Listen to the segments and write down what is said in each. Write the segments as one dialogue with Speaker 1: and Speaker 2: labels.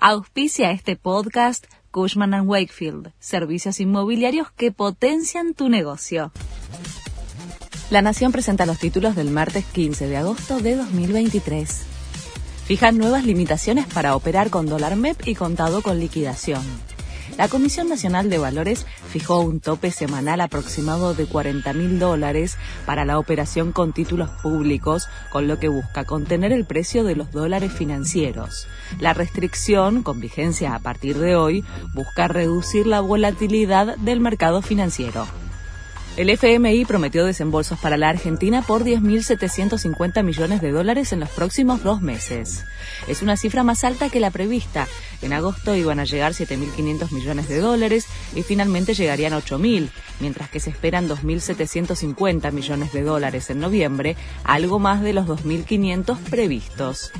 Speaker 1: Auspicia este podcast Cushman ⁇ Wakefield, servicios inmobiliarios que potencian tu negocio. La Nación presenta los títulos del martes 15 de agosto de 2023. Fijan nuevas limitaciones para operar con dólar MEP y contado con liquidación. La Comisión Nacional de Valores fijó un tope semanal aproximado de 40 mil dólares para la operación con títulos públicos, con lo que busca contener el precio de los dólares financieros. La restricción, con vigencia a partir de hoy, busca reducir la volatilidad del mercado financiero. El FMI prometió desembolsos para la Argentina por 10.750 millones de dólares en los próximos dos meses. Es una cifra más alta que la prevista. En agosto iban a llegar 7.500 millones de dólares y finalmente llegarían 8.000, mientras que se esperan 2.750 millones de dólares en noviembre, algo más de los 2.500 previstos.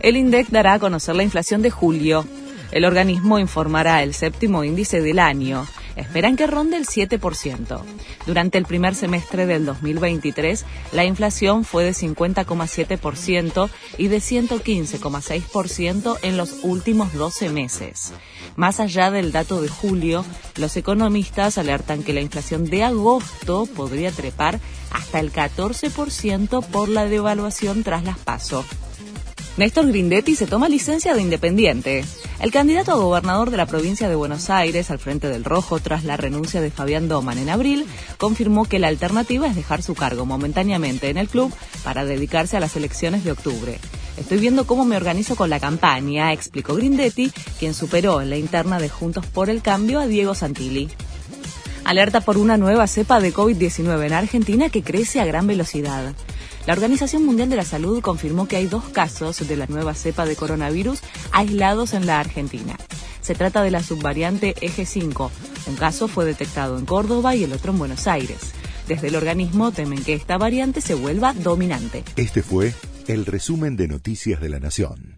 Speaker 1: El INDEC dará a conocer la inflación de julio. El organismo informará el séptimo índice del año esperan que ronde el 7%. Durante el primer semestre del 2023, la inflación fue de 50,7% y de 115,6% en los últimos 12 meses. Más allá del dato de julio, los economistas alertan que la inflación de agosto podría trepar hasta el 14% por la devaluación tras las pasos. Néstor Grindetti se toma licencia de independiente. El candidato a gobernador de la provincia de Buenos Aires, al frente del Rojo, tras la renuncia de Fabián Doman en abril, confirmó que la alternativa es dejar su cargo momentáneamente en el club para dedicarse a las elecciones de octubre. Estoy viendo cómo me organizo con la campaña, explicó Grindetti, quien superó en la interna de Juntos por el Cambio a Diego Santilli. Alerta por una nueva cepa de COVID-19 en Argentina que crece a gran velocidad. La Organización Mundial de la Salud confirmó que hay dos casos de la nueva cepa de coronavirus aislados en la Argentina. Se trata de la subvariante Eje 5. Un caso fue detectado en Córdoba y el otro en Buenos Aires. Desde el organismo temen que esta variante se vuelva dominante.
Speaker 2: Este fue el resumen de Noticias de la Nación.